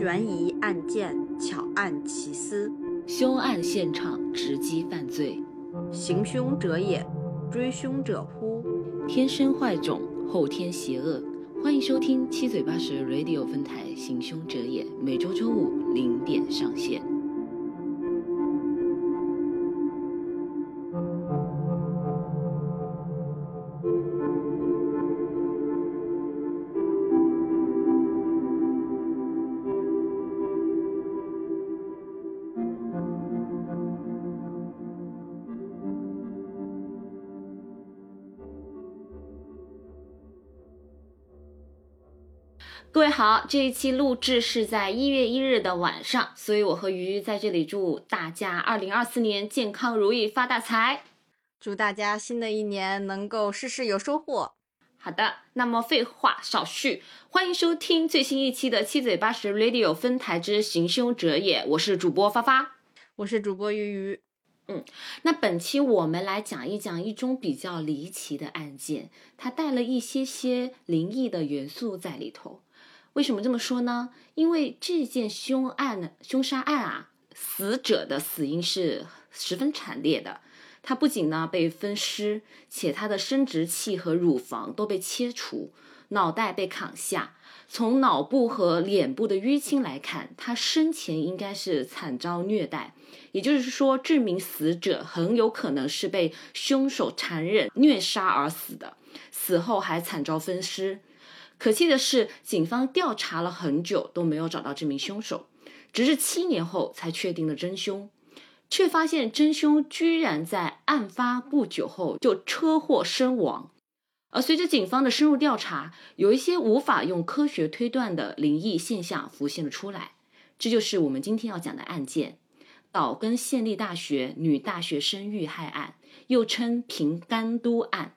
悬疑案件巧案奇思，凶案现场直击犯罪，行凶者也，追凶者乎？天生坏种，后天邪恶。欢迎收听七嘴八舌 Radio 分台《行凶者也》，每周周五零点上线。好，这一期录制是在一月一日的晚上，所以我和鱼鱼在这里祝大家二零二四年健康如意发大财。祝大家新的一年能够事事有收获。好的，那么废话少叙，欢迎收听最新一期的七嘴八舌 Radio 分台之行凶者也，我是主播发发，我是主播鱼鱼。嗯，那本期我们来讲一讲一宗比较离奇的案件，它带了一些些灵异的元素在里头。为什么这么说呢？因为这件凶案，凶杀案啊，死者的死因是十分惨烈的。他不仅呢被分尸，且他的生殖器和乳房都被切除，脑袋被砍下。从脑部和脸部的淤青来看，他生前应该是惨遭虐待。也就是说，这名死者很有可能是被凶手残忍虐杀而死的，死后还惨遭分尸。可气的是，警方调查了很久都没有找到这名凶手，直至七年后才确定了真凶，却发现真凶居然在案发不久后就车祸身亡。而随着警方的深入调查，有一些无法用科学推断的灵异现象浮现了出来。这就是我们今天要讲的案件——岛根县立大学女大学生遇害案，又称平冈都案。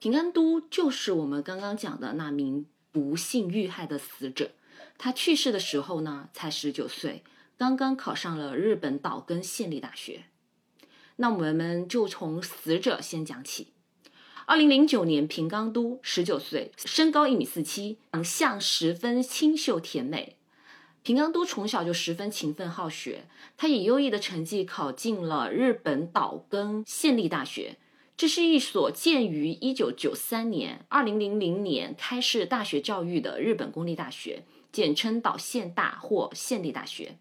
平冈都就是我们刚刚讲的那名不幸遇害的死者。他去世的时候呢，才十九岁，刚刚考上了日本岛根县立大学。那我们就从死者先讲起。二零零九年，平冈都十九岁，身高一米四七，长相十分清秀甜美。平冈都从小就十分勤奋好学，他以优异的成绩考进了日本岛根县立大学。这是一所建于一九九三年、二零零零年开设大学教育的日本公立大学，简称岛县大或县立大学。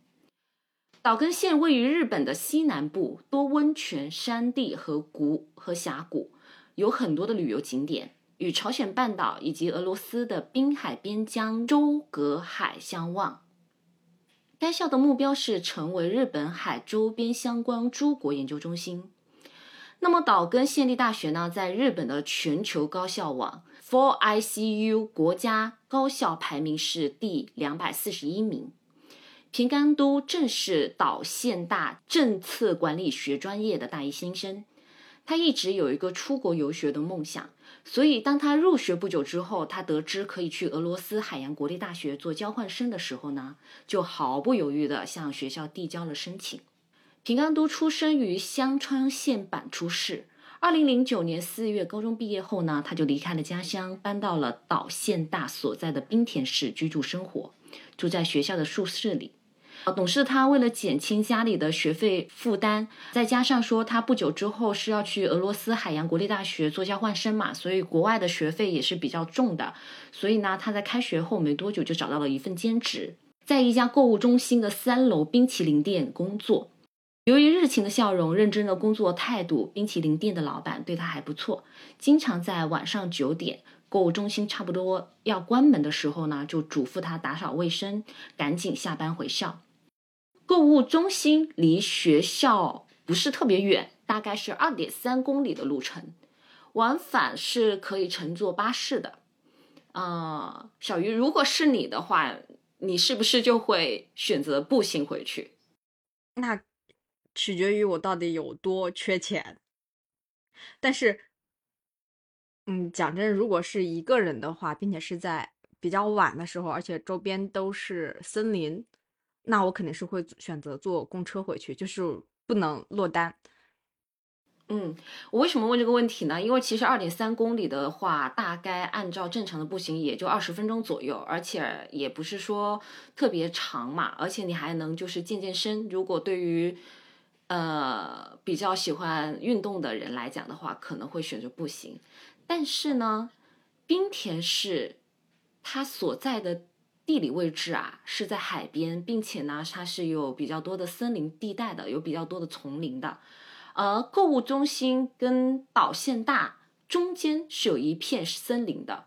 岛根县位于日本的西南部，多温泉、山地和谷和峡谷，有很多的旅游景点，与朝鲜半岛以及俄罗斯的滨海边疆周隔海相望。该校的目标是成为日本海周边相关诸国研究中心。那么岛根县立大学呢，在日本的全球高校网 For ICU 国家高校排名是第两百四十一名。平冈都正是岛县大政策管理学专业的大一新生，他一直有一个出国游学的梦想，所以当他入学不久之后，他得知可以去俄罗斯海洋国立大学做交换生的时候呢，就毫不犹豫地向学校递交了申请。平冈都出生于香川县坂出市。二零零九年四月高中毕业后呢，他就离开了家乡，搬到了岛县大所在的滨田市居住生活，住在学校的宿舍里。懂事的他为了减轻家里的学费负担，再加上说他不久之后是要去俄罗斯海洋国立大学做交换生嘛，所以国外的学费也是比较重的。所以呢，他在开学后没多久就找到了一份兼职，在一家购物中心的三楼冰淇淋店工作。由于热情的笑容、认真的工作态度，冰淇淋店的老板对他还不错，经常在晚上九点，购物中心差不多要关门的时候呢，就嘱咐他打扫卫生，赶紧下班回校。购物中心离学校不是特别远，大概是二点三公里的路程，往返是可以乘坐巴士的。啊，小鱼，如果是你的话，你是不是就会选择步行回去？那。取决于我到底有多缺钱，但是，嗯，讲真，如果是一个人的话，并且是在比较晚的时候，而且周边都是森林，那我肯定是会选择坐公车回去，就是不能落单。嗯，我为什么问这个问题呢？因为其实二点三公里的话，大概按照正常的步行也就二十分钟左右，而且也不是说特别长嘛，而且你还能就是健健身。如果对于呃比较喜欢运动的人来讲的话，可能会选择步行。但是呢，滨田市它所在的地理位置啊是在海边，并且呢它是有比较多的森林地带的，有比较多的丛林的。而购物中心跟岛线大中间是有一片森林的，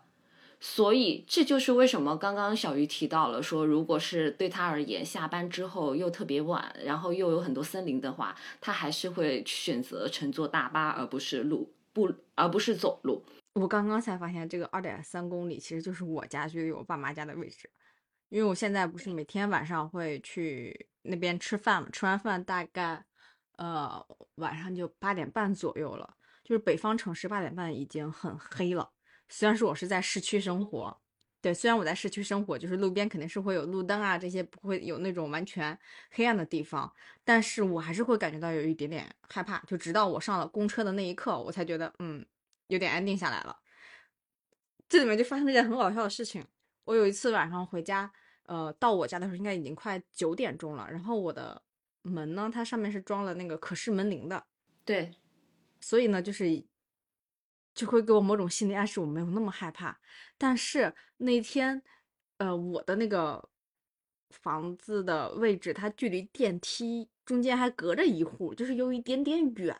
所以这就是为什么刚刚小鱼提到了说，如果是对他而言，下班之后又特别晚，然后又有很多森林的话，他还是会选择乘坐大巴，而不是路不，而不是走路。我刚刚才发现，这个二点三公里其实就是我家距离我爸妈家的位置，因为我现在不是每天晚上会去那边吃饭嘛，吃完饭大概。呃，晚上就八点半左右了，就是北方城市八点半已经很黑了。虽然说我是在市区生活，对，虽然我在市区生活，就是路边肯定是会有路灯啊，这些不会有那种完全黑暗的地方，但是我还是会感觉到有一点点害怕。就直到我上了公车的那一刻，我才觉得嗯，有点安定下来了。这里面就发生了一件很搞笑的事情。我有一次晚上回家，呃，到我家的时候应该已经快九点钟了，然后我的。门呢？它上面是装了那个可视门铃的，对，所以呢，就是就会给我某种心理暗示，我没有那么害怕。但是那天，呃，我的那个房子的位置，它距离电梯中间还隔着一户，就是有一点点远。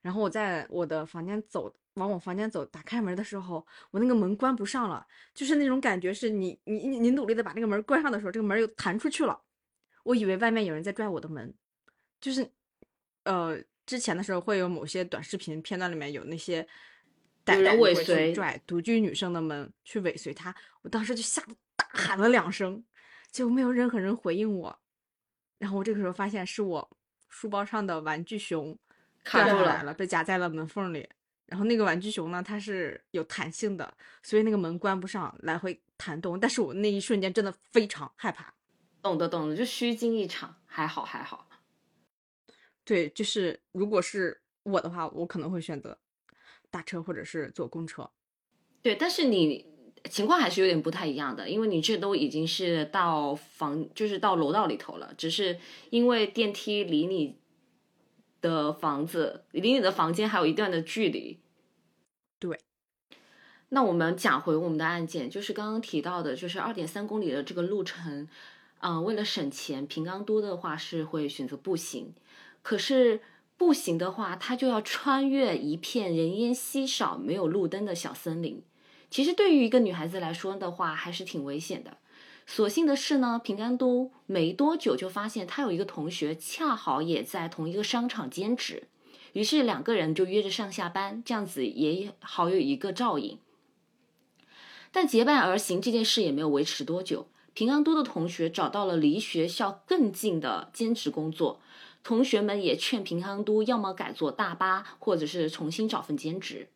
然后我在我的房间走，往我房间走，打开门的时候，我那个门关不上了，就是那种感觉，是你你你努力的把那个门关上的时候，这个门又弹出去了。我以为外面有人在拽我的门，就是，呃，之前的时候会有某些短视频片段里面有那些歹人尾随拽独居女生的门去尾随她，我当时就吓得大喊了两声，结果没有任何人回应我，然后我这个时候发现是我书包上的玩具熊卡住了，被夹在了门缝里，然后那个玩具熊呢，它是有弹性的，所以那个门关不上，来回弹动，但是我那一瞬间真的非常害怕。懂的懂的，就虚惊一场，还好还好。对，就是如果是我的话，我可能会选择打车或者是坐公车。对，但是你情况还是有点不太一样的，因为你这都已经是到房，就是到楼道里头了，只是因为电梯离你的房子，离你的房间还有一段的距离。对。那我们讲回我们的案件，就是刚刚提到的，就是二点三公里的这个路程。嗯，为了省钱，平冈都的话是会选择步行。可是步行的话，它就要穿越一片人烟稀少、没有路灯的小森林。其实对于一个女孩子来说的话，还是挺危险的。所幸的是呢，平安都没多久就发现他有一个同学恰好也在同一个商场兼职，于是两个人就约着上下班，这样子也好有一个照应。但结伴而行这件事也没有维持多久。平安都的同学找到了离学校更近的兼职工作，同学们也劝平康都要么改坐大巴，或者是重新找份兼职。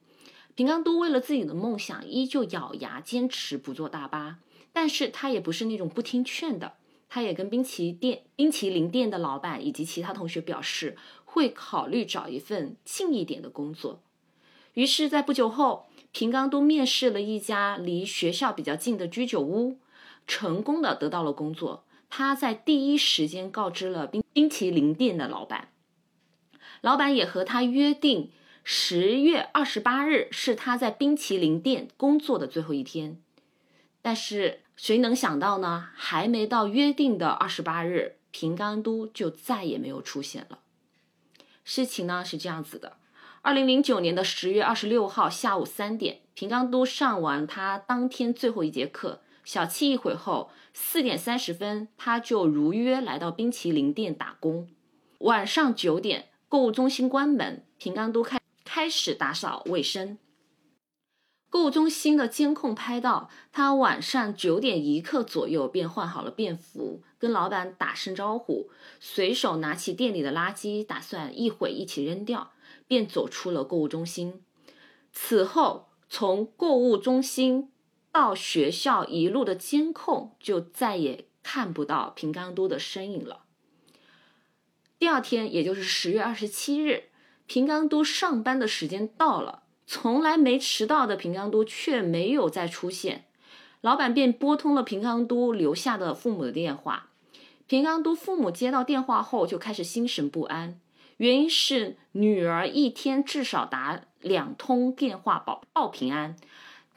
平康都为了自己的梦想，依旧咬牙坚持不坐大巴，但是他也不是那种不听劝的，他也跟冰淇店、冰淇淋店的老板以及其他同学表示，会考虑找一份近一点的工作。于是，在不久后，平冈都面试了一家离学校比较近的居酒屋。成功的得到了工作，他在第一时间告知了冰冰淇淋店的老板，老板也和他约定十月二十八日是他在冰淇淋店工作的最后一天。但是谁能想到呢？还没到约定的二十八日，平冈都就再也没有出现了。事情呢是这样子的：二零零九年的十月二十六号下午三点，平冈都上完他当天最后一节课。小憩一会后，四点三十分，他就如约来到冰淇淋店打工。晚上九点，购物中心关门，平冈都开开始打扫卫生。购物中心的监控拍到，他晚上九点一刻左右便换好了便服，跟老板打声招呼，随手拿起店里的垃圾，打算一会一起扔掉，便走出了购物中心。此后，从购物中心。到学校一路的监控就再也看不到平冈都的身影了。第二天，也就是十月二十七日，平冈都上班的时间到了，从来没迟到的平冈都却没有再出现。老板便拨通了平冈都留下的父母的电话。平冈都父母接到电话后就开始心神不安，原因是女儿一天至少打两通电话报报平安，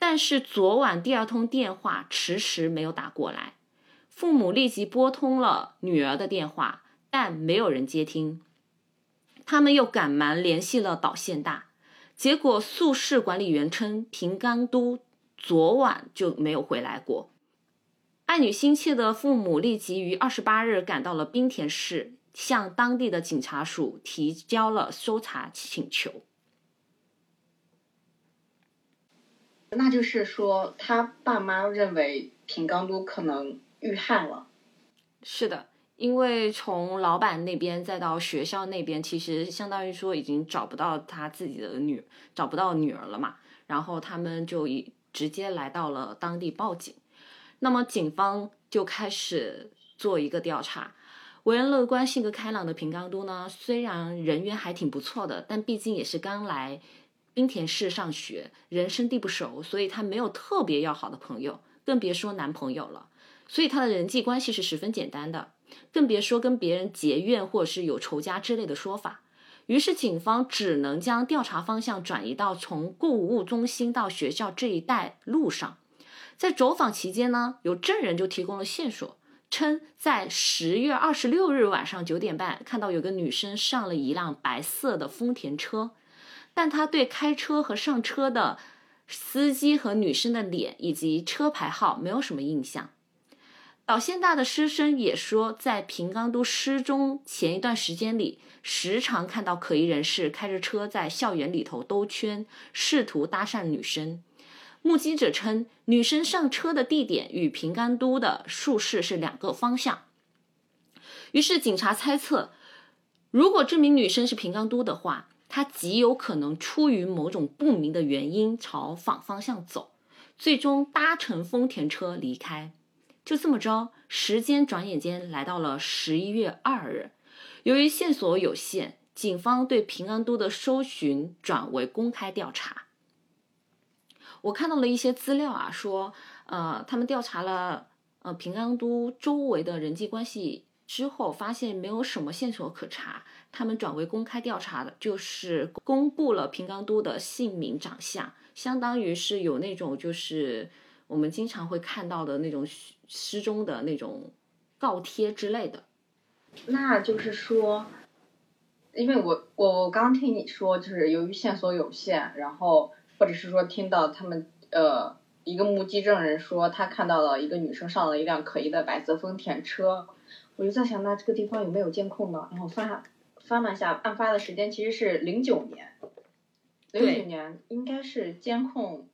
但是昨晚第二通电话迟迟没有打过来。父母立即拨通了女儿的电话，但没有人接听。他们又赶忙联系了岛县大，结果宿舍管理员称平冈都昨晚就没有回来过。爱女心切的父母立即于二十八日赶到了滨田市，向当地的警察署提交了搜查请求。那就是说，他爸妈认为平冈都可能遇害了。是的，因为从老板那边再到学校那边，其实相当于说已经找不到他自己的女，找不到女儿了嘛。然后他们就以直接来到了当地报警。那么警方就开始做一个调查。为人乐观、性格开朗的平冈都呢，虽然人缘还挺不错的，但毕竟也是刚来滨田市上学，人生地不熟，所以她没有特别要好的朋友，更别说男朋友了。所以她的人际关系是十分简单的，更别说跟别人结怨或者是有仇家之类的说法。于是警方只能将调查方向转移到从购物中心到学校这一带路上。在走访期间呢，有证人就提供了线索，称在十月二十六日晚上九点半看到有个女生上了一辆白色的丰田车，但他对开车和上车的司机和女生的脸以及车牌号没有什么印象。岛县大的师生也说，在平冈都失踪前一段时间里，时常看到可疑人士开着车在校园里头兜圈，试图搭讪女生。目击者称，女生上车的地点与平冈都的宿舍是两个方向。于是警察猜测，如果这名女生是平冈都的话，他极有可能出于某种不明的原因朝反方向走，最终搭乘丰田车离开。就这么着，时间转眼间来到了十一月二日。由于线索有限，警方对平安都的搜寻转为公开调查。我看到了一些资料啊，说，呃，他们调查了呃平安都周围的人际关系之后，发现没有什么线索可查，他们转为公开调查的，就是公布了平冈都的姓名、长相，相当于是有那种就是我们经常会看到的那种失踪的那种告贴之类的。那就是说，因为我我我刚听你说，就是由于线索有限，然后。或者是说听到他们呃一个目击证人说他看到了一个女生上了一辆可疑的白色丰田车，我就在想那这个地方有没有监控呢？然后翻翻了一下，案发的时间其实是零九年，零九年应该是监控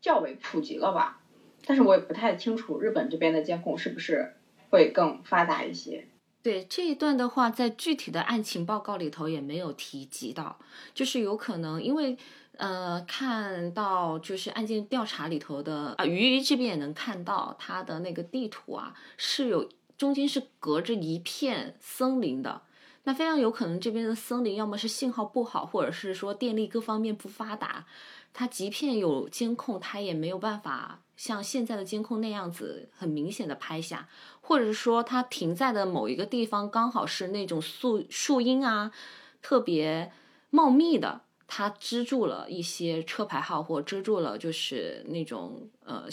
较为普及了吧？但是我也不太清楚日本这边的监控是不是会更发达一些。对这一段的话，在具体的案情报告里头也没有提及到，就是有可能因为。呃，看到就是案件调查里头的啊，鱼鱼这边也能看到它的那个地图啊，是有中间是隔着一片森林的。那非常有可能这边的森林要么是信号不好，或者是说电力各方面不发达，它即便有监控，它也没有办法像现在的监控那样子很明显的拍下，或者是说它停在的某一个地方刚好是那种树树荫啊特别茂密的。它遮住了一些车牌号，或遮住了就是那种呃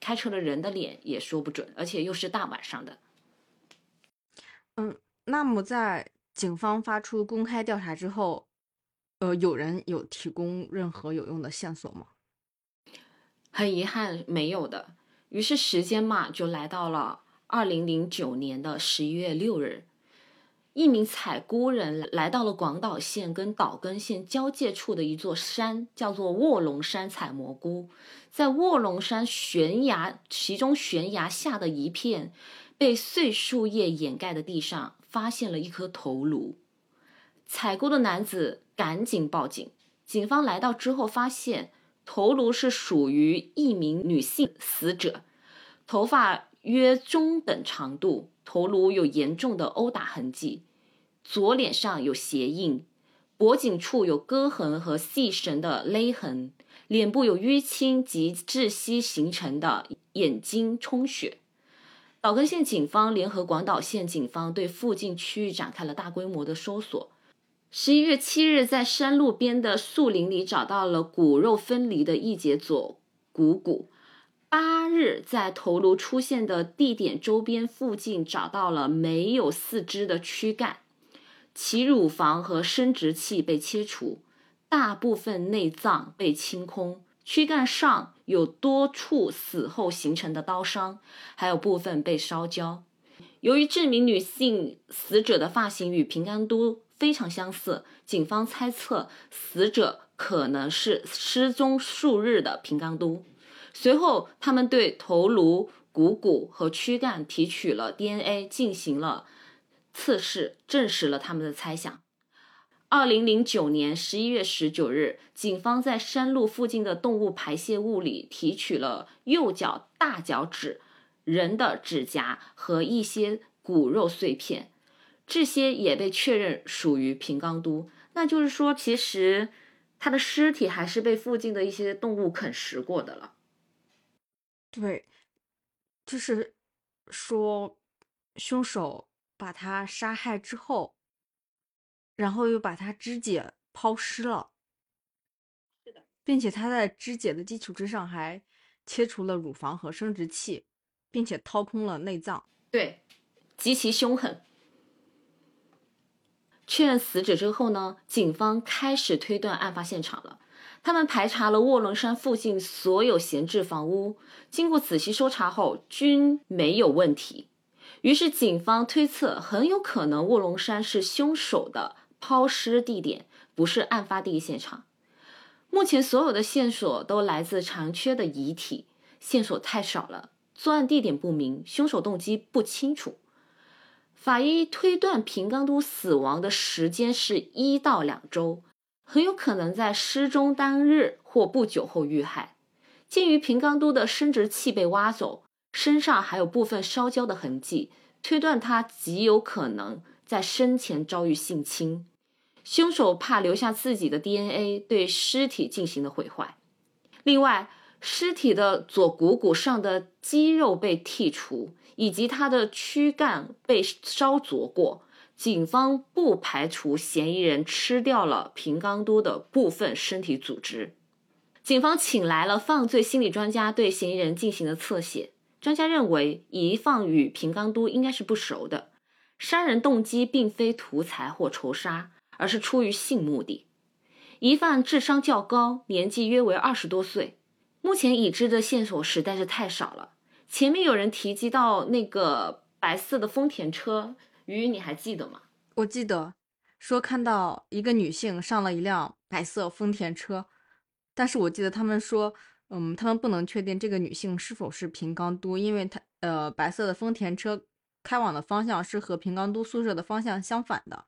开车的人的脸，也说不准，而且又是大晚上的。嗯，那么在警方发出公开调查之后，呃，有人有提供任何有用的线索吗？很遗憾，没有的。于是时间嘛，就来到了二零零九年的十一月六日。一名采菇人来到了广岛县跟岛根县交界处的一座山，叫做卧龙山采蘑菇。在卧龙山悬崖，其中悬崖下的一片被碎树叶掩盖的地上，发现了一颗头颅。采菇的男子赶紧报警。警方来到之后，发现头颅是属于一名女性死者，头发约中等长度，头颅有严重的殴打痕迹。左脸上有鞋印，脖颈处有割痕和细绳的勒痕，脸部有淤青及窒息形成的眼睛充血。岛根县警方联合广岛县警方对附近区域展开了大规模的搜索。十一月七日，在山路边的树林里找到了骨肉分离的一节左股骨。八日，在头颅出现的地点周边附近找到了没有四肢的躯干。其乳房和生殖器被切除，大部分内脏被清空，躯干上有多处死后形成的刀伤，还有部分被烧焦。由于这名女性死者的发型与平冈都非常相似，警方猜测死者可能是失踪数日的平冈都。随后，他们对头颅、股骨和躯干提取了 DNA，进行了。测试证实了他们的猜想。二零零九年十一月十九日，警方在山路附近的动物排泄物里提取了右脚大脚趾、人的指甲和一些骨肉碎片，这些也被确认属于平冈都。那就是说，其实他的尸体还是被附近的一些动物啃食过的了。对，就是说凶手。把他杀害之后，然后又把他肢解抛尸了，是的，并且他在肢解的基础之上还切除了乳房和生殖器，并且掏空了内脏，对，极其凶狠。确认死者之后呢，警方开始推断案发现场了。他们排查了卧龙山附近所有闲置房屋，经过仔细搜查后，均没有问题。于是，警方推测很有可能卧龙山是凶手的抛尸地点，不是案发第一现场。目前，所有的线索都来自残缺的遗体，线索太少了，作案地点不明，凶手动机不清楚。法医推断平冈都死亡的时间是一到两周，很有可能在失踪当日或不久后遇害。鉴于平冈都的生殖器被挖走。身上还有部分烧焦的痕迹，推断他极有可能在生前遭遇性侵。凶手怕留下自己的 DNA，对尸体进行了毁坏。另外，尸体的左股骨上的肌肉被剔除，以及他的躯干被烧灼过。警方不排除嫌疑人吃掉了平冈都的部分身体组织。警方请来了犯罪心理专家，对嫌疑人进行了侧写。专家认为，疑犯与平冈都应该是不熟的，杀人动机并非图财或仇杀，而是出于性目的。疑犯智商较高，年纪约为二十多岁。目前已知的线索实在是太少了。前面有人提及到那个白色的丰田车，鱼，你还记得吗？我记得，说看到一个女性上了一辆白色丰田车，但是我记得他们说。嗯，他们不能确定这个女性是否是平冈都，因为她呃，白色的丰田车开往的方向是和平冈都宿舍的方向相反的。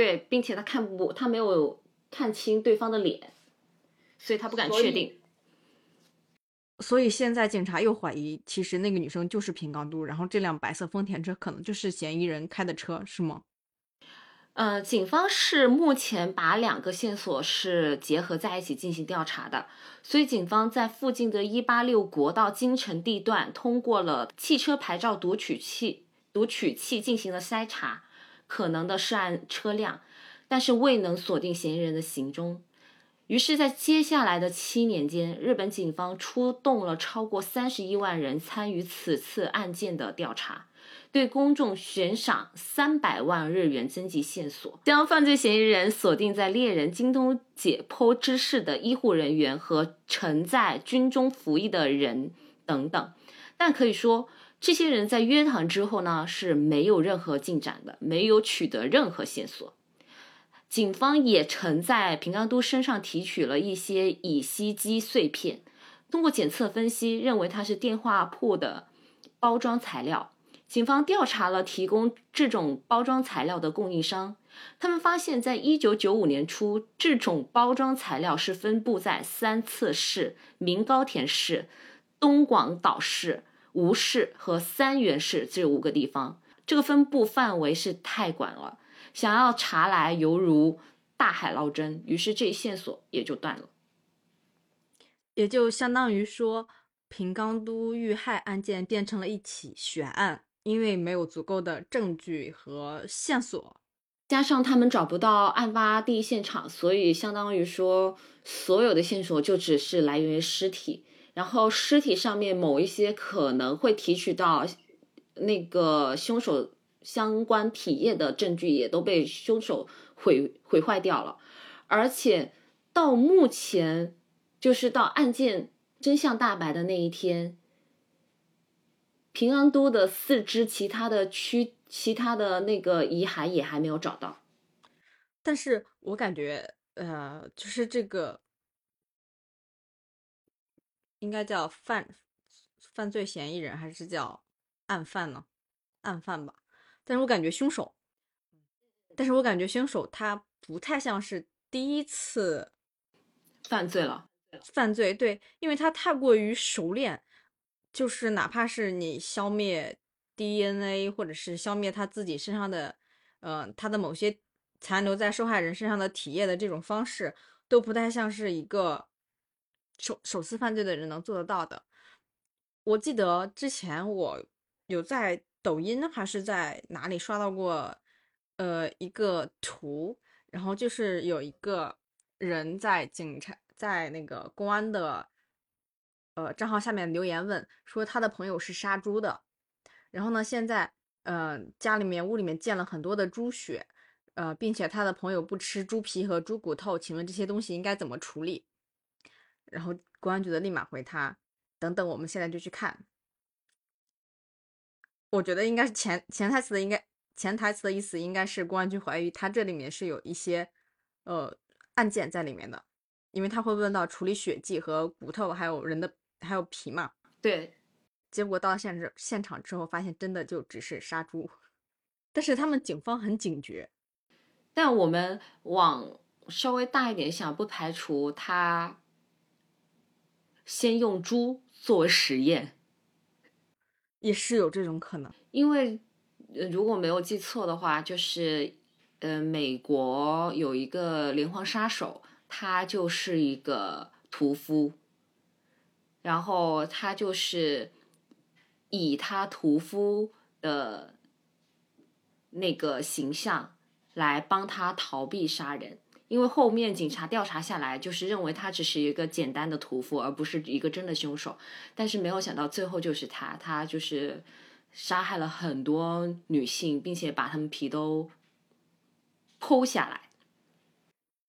对，并且他看不，他没有看清对方的脸，所以他不敢确定。所以现在警察又怀疑，其实那个女生就是平冈都，然后这辆白色丰田车可能就是嫌疑人开的车，是吗？呃，警方是目前把两个线索是结合在一起进行调查的，所以警方在附近的186国道京城地段通过了汽车牌照读取器读取器进行了筛查，可能的涉案车辆，但是未能锁定嫌疑人的行踪。于是，在接下来的七年间，日本警方出动了超过三十一万人参与此次案件的调查。对公众悬赏三百万日元征集线索，将犯罪嫌疑人锁定在猎人京东解剖之事的医护人员和曾在军中服役的人等等。但可以说，这些人在约谈之后呢是没有任何进展的，没有取得任何线索。警方也曾在平冈都身上提取了一些乙烯基碎片，通过检测分析，认为它是电话铺的包装材料。警方调查了提供这种包装材料的供应商，他们发现，在一九九五年初，这种包装材料是分布在三次市、明高田市、东广岛市、吴市和三原市这五个地方。这个分布范围是太广了，想要查来，犹如大海捞针，于是这一线索也就断了。也就相当于说，平冈都遇害案件变成了一起悬案，因为没有足够的证据和线索，加上他们找不到案发地现场，所以相当于说，所有的线索就只是来源于尸体，然后尸体上面某一些可能会提取到那个凶手相关体液的证据，也都被凶手毁毁坏掉了，而且到目前。就是到案件真相大白的那一天，平安都的四肢其他的躯、其他的那个遗骸也还没有找到。但是我感觉，呃，就是这个应该叫犯犯罪嫌疑人，还是叫案犯呢？案犯吧。但是我感觉凶手，但是我感觉凶手他不太像是第一次犯罪了。犯罪对，因为他太过于熟练，就是哪怕是你消灭 DNA，或者是消灭他自己身上的，呃，他的某些残留在受害人身上的体液的这种方式，都不太像是一个首首次犯罪的人能做得到的。我记得之前我有在抖音还是在哪里刷到过，呃，一个图，然后就是有一个人在警察。在那个公安的呃账号下面留言问说他的朋友是杀猪的，然后呢现在呃家里面屋里面建了很多的猪血，呃并且他的朋友不吃猪皮和猪骨头，请问这些东西应该怎么处理？然后公安局的立马回他等等，我们现在就去看。我觉得应该是潜潜台词的，应该潜台词的意思应该是公安局怀疑他这里面是有一些呃案件在里面的。因为他会问到处理血迹和骨头，还有人的还有皮嘛？对。结果到现场现场之后，发现真的就只是杀猪。但是他们警方很警觉。但我们往稍微大一点想，不排除他先用猪作为实验，也是有这种可能。因为如果没有记错的话，就是呃，美国有一个连环杀手。他就是一个屠夫，然后他就是以他屠夫的那个形象来帮他逃避杀人，因为后面警察调查下来，就是认为他只是一个简单的屠夫，而不是一个真的凶手。但是没有想到最后就是他，他就是杀害了很多女性，并且把她们皮都剖下来。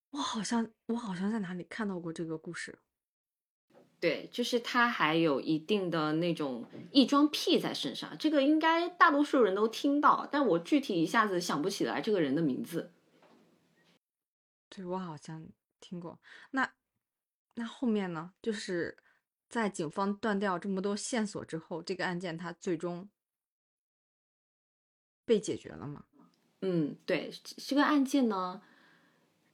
我好像我好像在哪里看到过这个故事，对，就是他还有一定的那种异装癖在身上，这个应该大多数人都听到，但我具体一下子想不起来这个人的名字。对，我好像听过。那那后面呢？就是在警方断掉这么多线索之后，这个案件它最终被解决了吗？嗯，对，这个案件呢。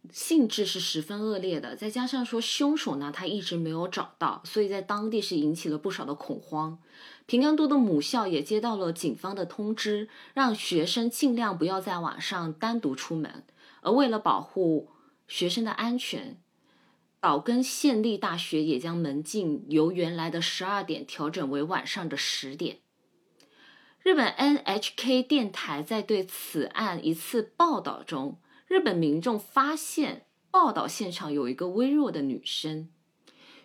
性质是十分恶劣的，再加上说凶手呢，他一直没有找到，所以在当地是引起了不少的恐慌。平冈都的母校也接到了警方的通知，让学生尽量不要在晚上单独出门。而为了保护学生的安全，岛根县立大学也将门禁由原来的十二点调整为晚上的十点。日本 NHK 电台在对此案一次报道中。日本民众发现报道现场有一个微弱的女声，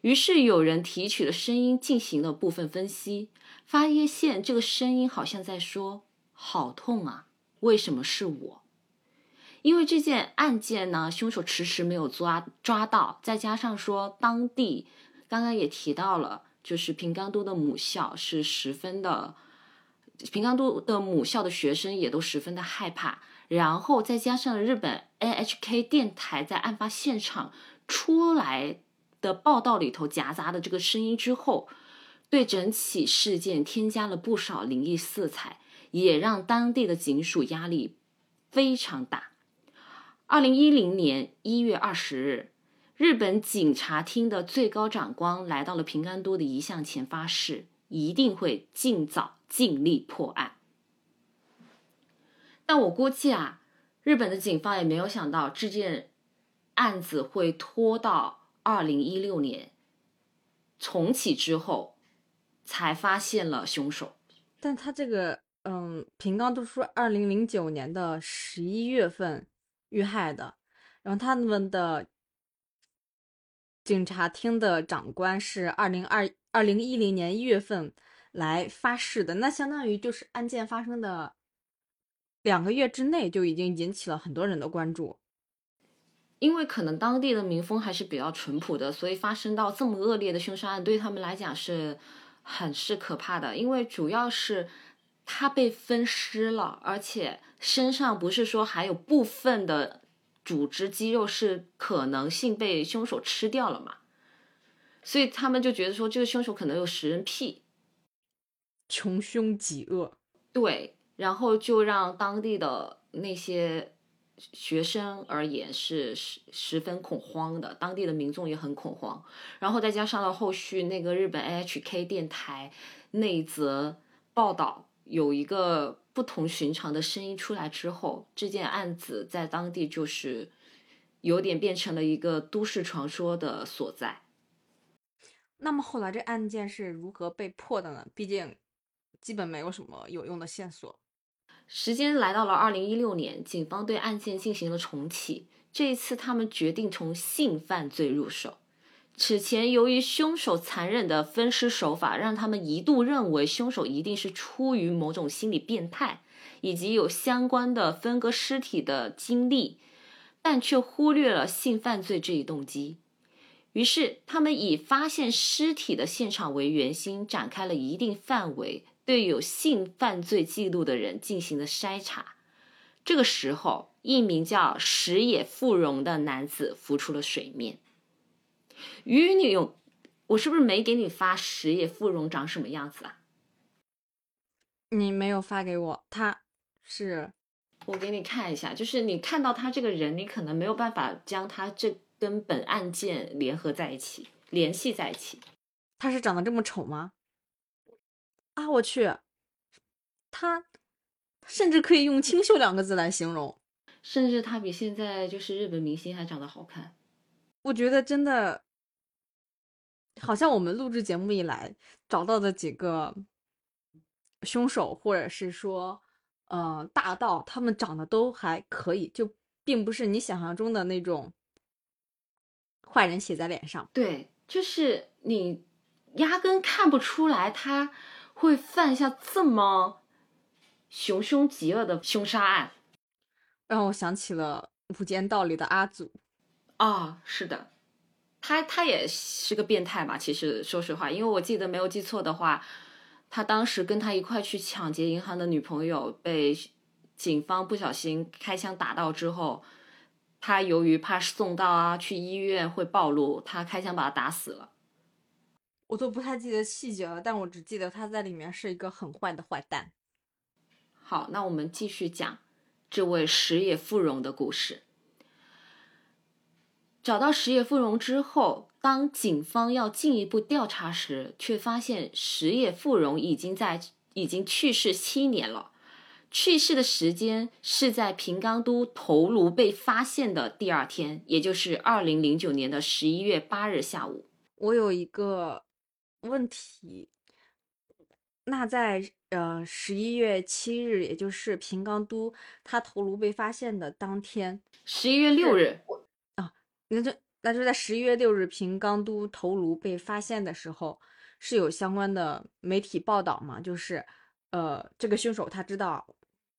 于是有人提取了声音进行了部分分析，发现这个声音好像在说：“好痛啊，为什么是我？”因为这件案件呢，凶手迟迟没有抓抓到，再加上说当地刚刚也提到了，就是平冈都的母校是十分的，平冈都的母校的学生也都十分的害怕。然后再加上日本 NHK 电台在案发现场出来的报道里头夹杂的这个声音之后，对整起事件添加了不少灵异色彩，也让当地的警署压力非常大。二零一零年一月二十日，日本警察厅的最高长官来到了平安都的遗像前发誓，一定会尽早尽力破案。但我估计啊，日本的警方也没有想到这件案子会拖到二零一六年重启之后才发现了凶手。但他这个，嗯，平冈都说二零零九年的十一月份遇害的，然后他们的警察厅的长官是二零二二零一零年一月份来发誓的，那相当于就是案件发生的两个月之内就已经引起了很多人的关注。因为可能当地的民风还是比较淳朴的，所以发生到这么恶劣的凶杀案，对他们来讲是很是可怕的。因为主要是他被分尸了，而且身上不是说还有部分的组织肌肉是可能性被凶手吃掉了嘛，所以他们就觉得说这个凶手可能有食人癖，穷凶极恶。对，然后就让当地的那些。学生而言是十十分恐慌的，当地的民众也很恐慌。然后再加上了后续那个日本 NHK 电台那一则报道，有一个不同寻常的声音出来之后，这件案子在当地就是有点变成了一个都市传说的所在。那么后来这案件是如何被破的呢？毕竟基本没有什么有用的线索。时间来到了二零一六年，警方对案件进行了重启。这一次，他们决定从性犯罪入手。此前，由于凶手残忍的分尸手法，让他们一度认为凶手一定是出于某种心理变态，以及有相关的分割尸体的经历，但却忽略了性犯罪这一动机。于是，他们以发现尸体的现场为圆心，展开了一定范围。对有性犯罪记录的人进行了筛查。这个时候，一名叫石野富荣的男子浮出了水面。与你有，我是不是没给你发石野富荣长什么样子啊？你没有发给我，他是，我给你看一下，就是你看到他这个人，你可能没有办法将他这跟本案件联合在一起，联系在一起。他是长得这么丑吗？啊，我去，他甚至可以用清秀两个字来形容，甚至他比现在就是日本明星还长得好看。我觉得真的，好像我们录制节目以来找到的几个凶手，或者是说，呃，大盗，他们长得都还可以，就并不是你想象中的那种坏人写在脸上。对，就是你压根看不出来他。会犯下这么凶凶极恶的凶杀案，让我想起了《无间道》里的阿祖。啊，是的，他他也是个变态吧？其实说实话，因为我记得没有记错的话，他当时跟他一块去抢劫银行的女朋友被警方不小心开枪打到之后，他由于怕送到啊去医院会暴露，他开枪把他打死了。我都不太记得细节了，但我只记得他在里面是一个很坏的坏蛋。好，那我们继续讲这位石野富荣的故事。找到石野富荣之后，当警方要进一步调查时，却发现石野富荣已经在已经去世七年了。去世的时间是在平冈都头颅被发现的第二天，也就是二零零九年的十一月八日下午。我有一个。问题，那在呃十一月七日，也就是平冈都他头颅被发现的当天，十一月六日啊，那就那就在十一月六日平冈都头颅被发现的时候，是有相关的媒体报道嘛？就是呃，这个凶手他知道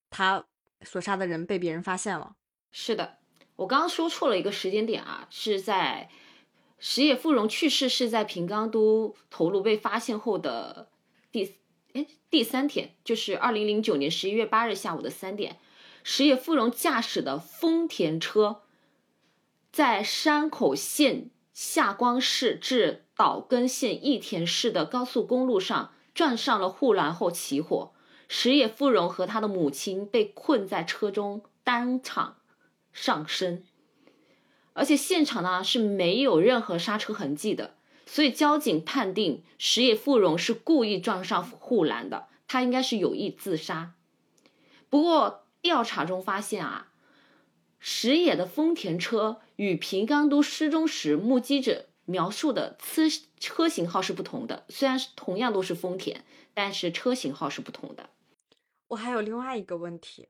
他所杀的人被别人发现了。是的，我刚刚说错了一个时间点啊，是在。石野富荣去世是在平冈都头颅被发现后的第哎第三天，就是二零零九年十一月八日下午的三点，石野富荣驾驶的丰田车在山口县下关市至岛根县益田市的高速公路上撞上了护栏后起火，石野富荣和他的母亲被困在车中，当场丧生。而且现场呢是没有任何刹车痕迹的，所以交警判定石野富荣是故意撞上护栏的，他应该是有意自杀。不过调查中发现啊，石野的丰田车与平冈都失踪时目击者描述的车车型号是不同的。虽然是同样都是丰田，但是车型号是不同的。我还有另外一个问题，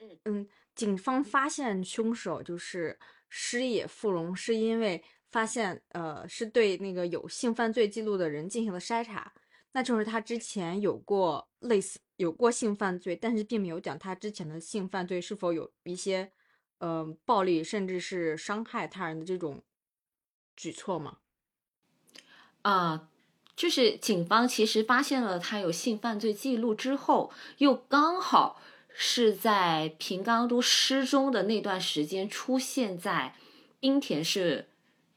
嗯嗯，警方发现凶手就是矢野富荣，是因为发现呃是对那个有性犯罪记录的人进行了筛查，那就是他之前有过类似有过性犯罪，但是并没有讲他之前的性犯罪是否有一些呃暴力甚至是伤害他人的这种举措吗？啊、就是警方其实发现了他有性犯罪记录之后，又刚好是在平冈都失踪的那段时间出现在滨田市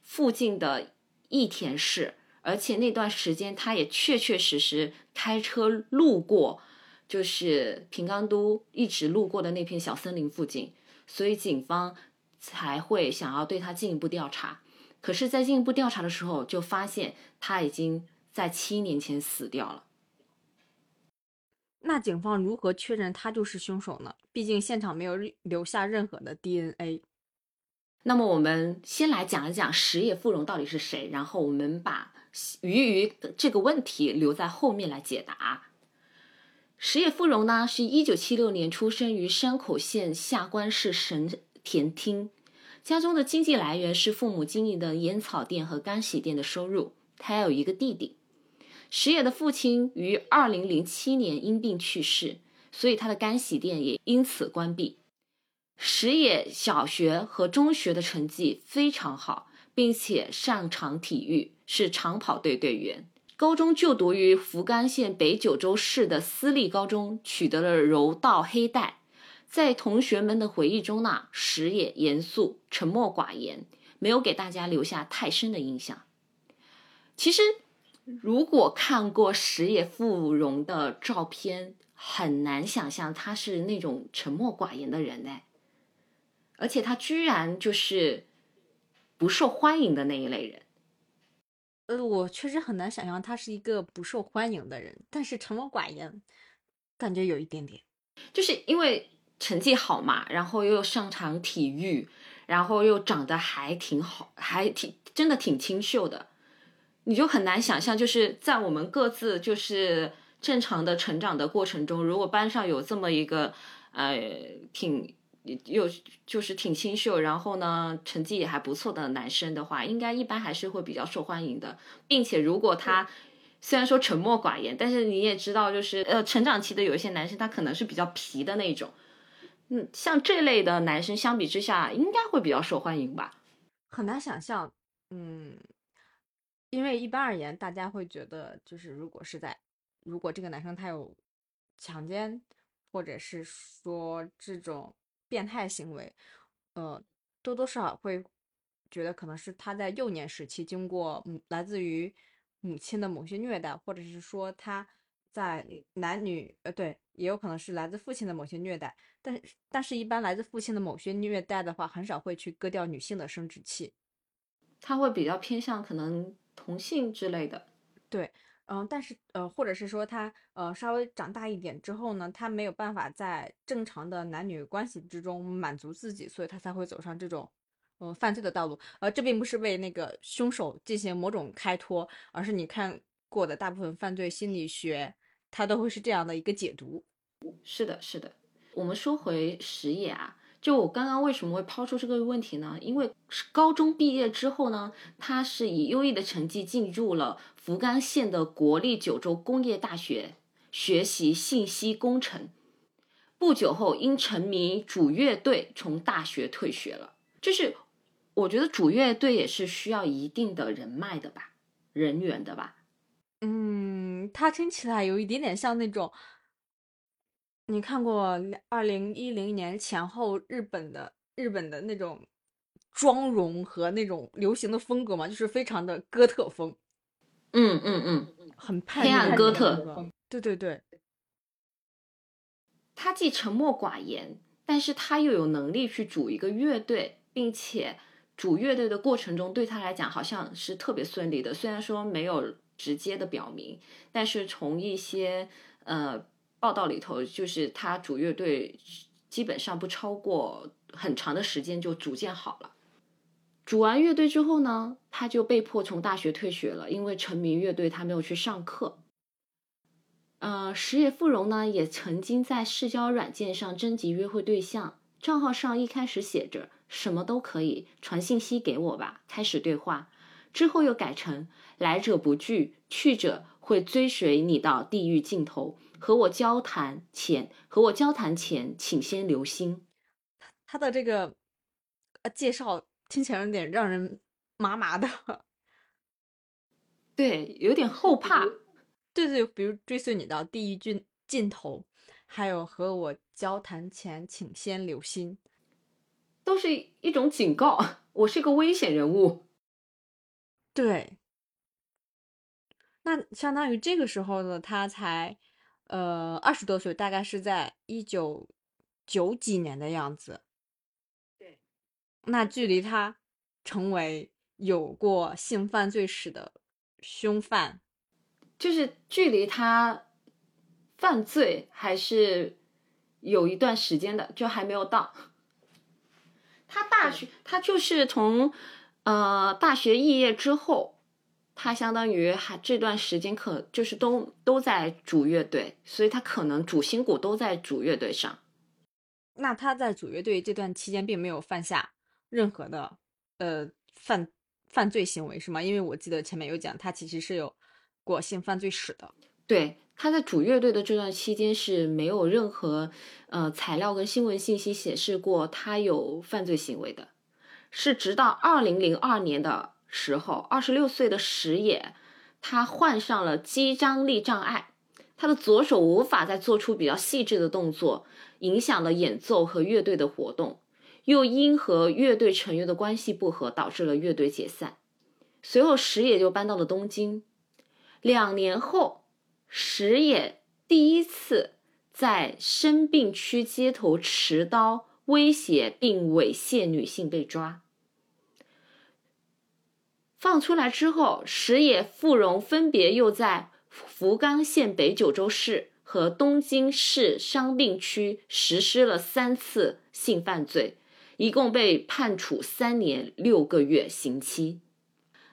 附近的益田市，而且那段时间他也确确实实开车路过，就是平冈都一直路过的那片小森林附近，所以警方才会想要对他进一步调查。可是，在进一步调查的时候，就发现他已经在七年前死掉了。那警方如何确认他就是凶手呢？毕竟现场没有留下任何的 DNA。那么，我们先来讲一讲石野富荣到底是谁，然后我们把鱼鱼这个问题留在后面来解答。石野富荣呢，是一九七六年出生于山口县下关市神田町，家中的经济来源是父母经营的烟草店和干洗店的收入。他有一个弟弟。石野的父亲于二零零七年因病去世，所以他的干洗店也因此关闭。石野小学和中学的成绩非常好，并且擅长体育，是长跑队队员。高中就读于福冈县北九州市的私立高中，取得了柔道黑带。在同学们的回忆中呢，石野严肃、沉默寡言，没有给大家留下太深的印象。其实，如果看过石野富荣的照片，很难想象他是那种沉默寡言的人哎。而且他居然就是不受欢迎的那一类人。我确实很难想象他是一个不受欢迎的人，但是沉默寡言，感觉有一点点。就是因为成绩好嘛，然后又擅长体育，然后又长得还挺好，还挺真的挺清秀的，你就很难想象，就是在我们各自就是正常的成长的过程中，如果班上有这么一个呃挺。又就是挺清秀，然后呢，成绩也还不错的男生的话，应该一般还是会比较受欢迎的，并且如果他虽然说沉默寡言，但是你也知道，就是呃，成长期的有一些男生他可能是比较皮的那种，嗯，像这类的男生相比之下，应该会比较受欢迎吧？很难想象，嗯，因为一般而言，大家会觉得，就是如果是在如果这个男生他有强奸，或者是说这种。变态行为，呃，多多少少会觉得可能是他在幼年时期经过母来自于母亲的某些虐待，或者是说他在男女呃对，也有可能是来自父亲的某些虐待。但是但是一般来自父亲的某些虐待的话，很少会去割掉女性的生殖器，他会比较偏向可能同性之类的。对。嗯，但是呃，或者是说他呃稍微长大一点之后呢，他没有办法在正常的男女关系之中满足自己，所以他才会走上这种呃犯罪的道路。而这并不是为那个凶手进行某种开脱，而是你看过的大部分犯罪心理学，它都会是这样的一个解读。是的，是的。我们说回实业啊。就我刚刚为什么会抛出这个问题呢？因为高中毕业之后呢，他是以优异的成绩进入了福冈县的国立九州工业大学学习信息工程。不久后，因沉迷主乐队，从大学退学了。就是我觉得主乐队也是需要一定的人脉的吧，人员的吧。嗯，他听起来有一点点像那种。你看过二零一零年前后日本的日本的那种妆容和那种流行的风格吗？就是非常的哥特风。嗯嗯嗯，很黑暗哥特。对对对。他既沉默寡言，但是他又有能力去组一个乐队，并且组乐队的过程中对他来讲好像是特别顺利的。虽然说没有直接的表明，但是从一些呃。报道里头就是他组乐队基本上不超过很长的时间就组建好了。组完乐队之后呢，他就被迫从大学退学了，因为成名乐队他没有去上课。呃，石野富荣呢，也曾经在社交软件上征集约会对象，账号上一开始写着“什么都可以，传信息给我吧”，开始对话，之后又改成“来者不拒，去者会追随你到地狱尽头”。和我交谈前，和我交谈前，请先留心。他的这个呃介绍听起来有点让人麻麻的，对，有点后怕。对对，比如追随你到地狱尽尽头，还有和我交谈前，请先留心，都是一种警告。我是个危险人物。对，那相当于这个时候呢，他才。呃，二十多岁，大概是在一九九几年的样子。对，那距离他成为有过性犯罪史的凶犯，就是距离他犯罪还是有一段时间的，就还没有到。他大学，他就是从呃大学肄业之后。他相当于还这段时间可就是都都在主乐队，所以他可能主心骨都在主乐队上。那他在主乐队这段期间并没有犯下任何的呃犯犯罪行为是吗？因为我记得前面有讲他其实是有过性犯罪史的。对，他在主乐队的这段期间是没有任何呃材料跟新闻信息显示过他有犯罪行为的，是直到二零零二年的。时候，二十六岁的石野，他患上了肌张力障碍，他的左手无法再做出比较细致的动作，影响了演奏和乐队的活动，又因和乐队成员的关系不和，导致了乐队解散。随后，石野就搬到了东京。两年后，石野第一次在生病区街头持刀威胁并猥亵女性被抓。放出来之后，石野富荣分别又在福冈县北九州市和东京市伤病区实施了三次性犯罪，一共被判处三年六个月刑期。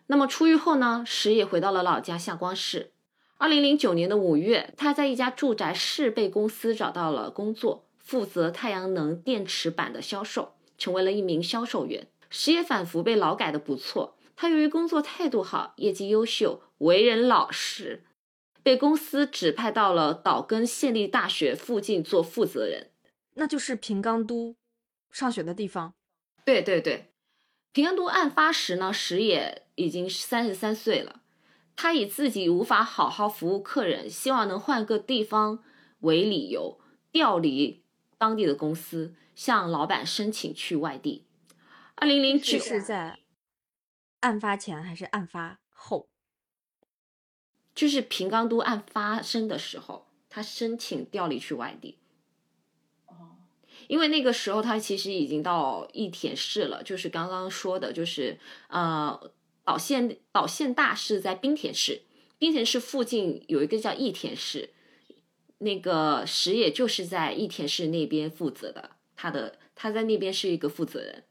那么出狱后呢？石野回到了老家下关市。二零零九年的五月，他在一家住宅设备公司找到了工作，负责太阳能电池板的销售，成为了一名销售员。石野反复被劳改的不错。他由于工作态度好、业绩优秀、为人老实，被公司指派到了岛根县立大学附近做负责人，那就是平冈都上学的地方。对对对，平冈都案发时呢，石野已经三十三岁了。他以自己无法好好服务客人，希望能换个地方为理由，调离当地的公司，向老板申请去外地。二零零九是在。案发前还是案发后？就是平冈都案发生的时候，他申请调离去外地。哦，因为那个时候他其实已经到义田市了，就是刚刚说的，就是呃，岛县岛县大是在滨田市，滨田市附近有一个叫义田市，那个石野就是在义田市那边负责的，他的他在那边是一个负责人。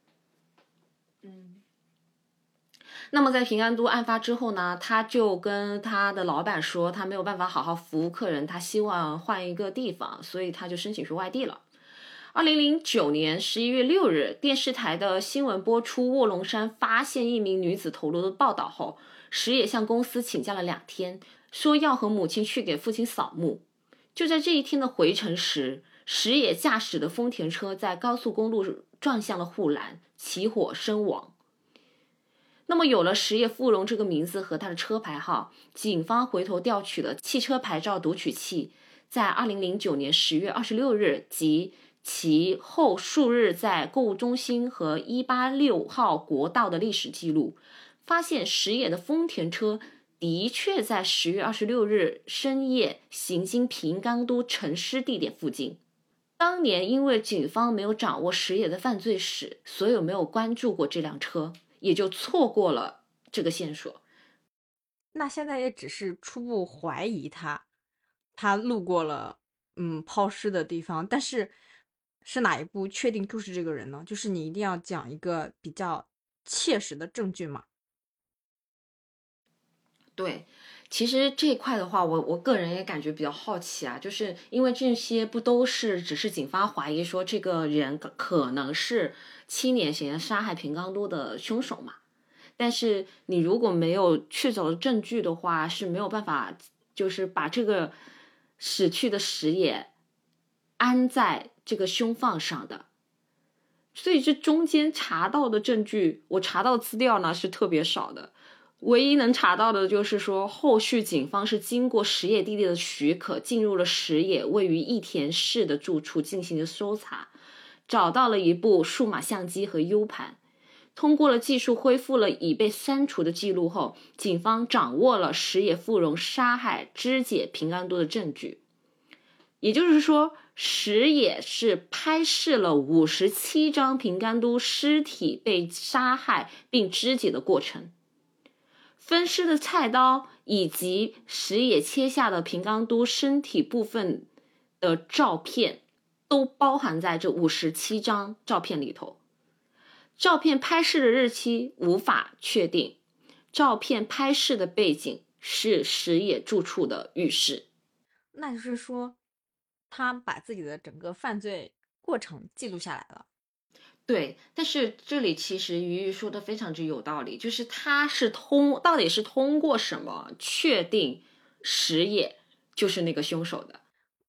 那么在平安都案发之后呢，他就跟他的老板说，他没有办法好好服务客人，他希望换一个地方，所以他就申请去外地了。二零零九年十一月六日，电视台的新闻播出卧龙山发现一名女子头颅的报道后，石野向公司请假了两天，说要和母亲去给父亲扫墓。就在这一天的回程时，石野驾驶的丰田车在高速公路撞向了护栏，起火身亡。那么有了石野富荣这个名字和他的车牌号，警方回头调取了汽车牌照读取器，在二零零九年十月二十六日及其后数日在购物中心和一八六号国道的历史记录，发现石野的丰田车的确在十月二十六日深夜行经平冈都沉尸地点附近。当年因为警方没有掌握石野的犯罪史，所以没有关注过这辆车。也就错过了这个线索。那现在也只是初步怀疑他，他路过了嗯抛尸的地方，但是是哪一步确定就是这个人呢？就是你一定要讲一个比较切实的证据吗？对，其实这一块的话，我我个人也感觉比较好奇啊，就是因为这些不都是只是警方怀疑说这个人可能是七年前杀害平冈都的凶手嘛？但是你如果没有确凿的证据的话，是没有办法就是把这个死去的石野安在这个凶放上的。所以这中间查到的证据，我查到资料呢是特别少的。唯一能查到的就是说，后续警方是经过石野弟弟的许可，进入了石野位于益田市的住处进行了搜查，找到了一部数码相机和 U 盘。通过了技术恢复了已被删除的记录后，警方掌握了石野富荣杀害肢解平安多的证据。也就是说，石野是拍摄了五十七张平甘都尸体被杀害并肢解的过程。分尸的菜刀以及石野切下的平冈都身体部分的照片，都包含在这五十七张照片里头。照片拍摄的日期无法确定，照片拍摄的背景是石野住处的浴室。那就是说，他把自己的整个犯罪过程记录下来了。对，但是这里其实鱼鱼说的非常之有道理，就是他是通到底是通过什么确定石野就是那个凶手的？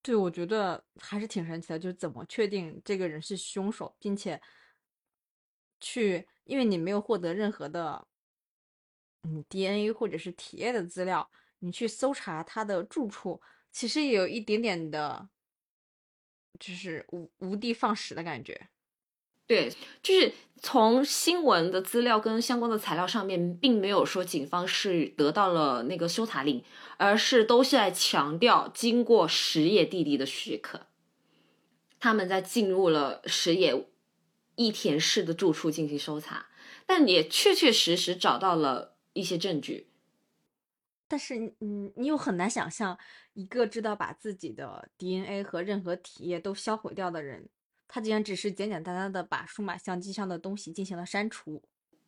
对，我觉得还是挺神奇的，就是怎么确定这个人是凶手，并且去，因为你没有获得任何的嗯 DNA 或者是体液的资料，你去搜查他的住处，其实也有一点点的，就是无无的放矢的感觉。对，就是从新闻的资料跟相关的材料上面，并没有说警方是得到了那个搜查令，而是都是在强调经过石野弟弟的许可，他们在进入了石野益田市的住处进行搜查，但也确确实实找到了一些证据。但是，嗯，你又很难想象一个知道把自己的 DNA 和任何体液都销毁掉的人。他竟然只是简简单单的把数码相机上的东西进行了删除。